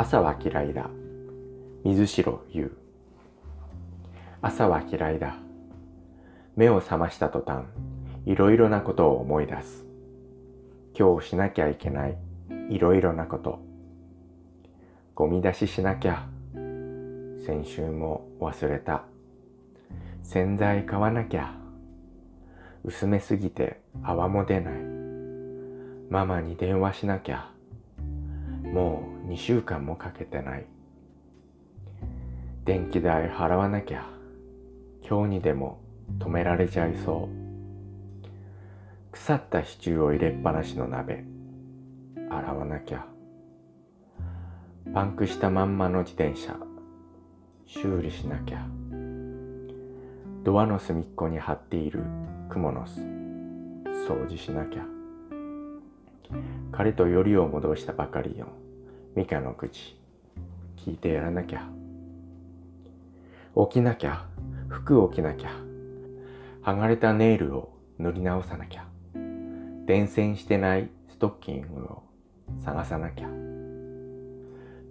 朝は嫌いだ。水城言う。朝は嫌いだ。目を覚ました途端いろいろなことを思い出す。今日しなきゃいけないいろいろなこと。ゴミ出ししなきゃ。先週も忘れた。洗剤買わなきゃ。薄めすぎて泡も出ない。ママに電話しなきゃ。もう2週間もかけてない。電気代払わなきゃ今日にでも止められちゃいそう。腐ったシチューを入れっぱなしの鍋洗わなきゃ。パンクしたまんまの自転車修理しなきゃ。ドアの隅っこに貼っているクモの巣掃除しなきゃ。彼とよりを戻したばかりのミカの口聞いてやらなきゃ。起きなきゃ服を着なきゃ。剥がれたネイルを塗り直さなきゃ。伝染してないストッキングを探さなきゃ。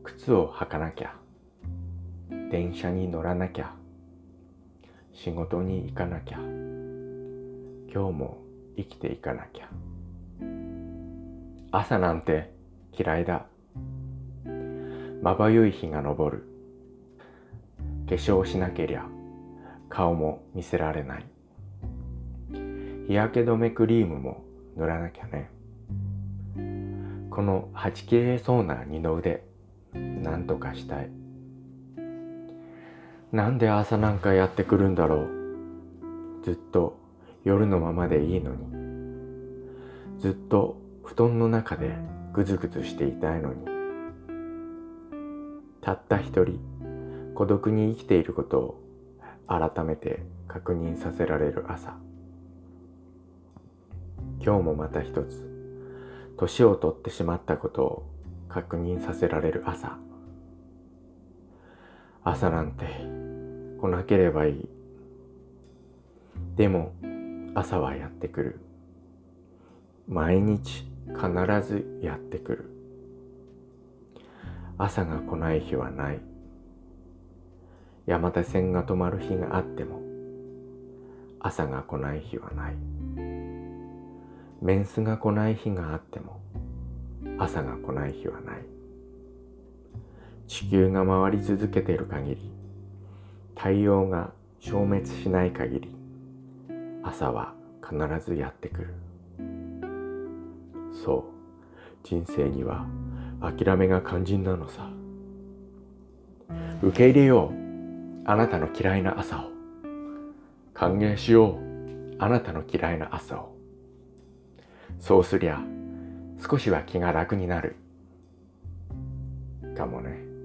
靴を履かなきゃ。電車に乗らなきゃ。仕事に行かなきゃ。今日も生きていかなきゃ。朝なんて嫌いだ。まばゆい日が昇る。化粧しなけりゃ顔も見せられない。日焼け止めクリームも塗らなきゃね。このはち切れそうな二の腕なんとかしたい。なんで朝なんかやってくるんだろう。ずっと夜のままでいいのに。ずっと布団の中でぐずぐずしていたいのに。たった一人孤独に生きていることを改めて確認させられる朝。今日もまた一つ年を取ってしまったことを確認させられる朝。朝なんて来なければいい。でも朝はやってくる。毎日必ずやってくる。朝が来ない日はない。山手線が止まる日があっても朝が来ない日はない。メンスが来ない日があっても朝が来ない日はない。地球が回り続けている限り太陽が消滅しない限り朝は必ずやってくる。そう人生には諦めが肝心なのさ。受け入れよう。あなたの嫌いな朝を。歓迎しよう。あなたの嫌いな朝を。そうすりゃ少しは気が楽になる。かもね。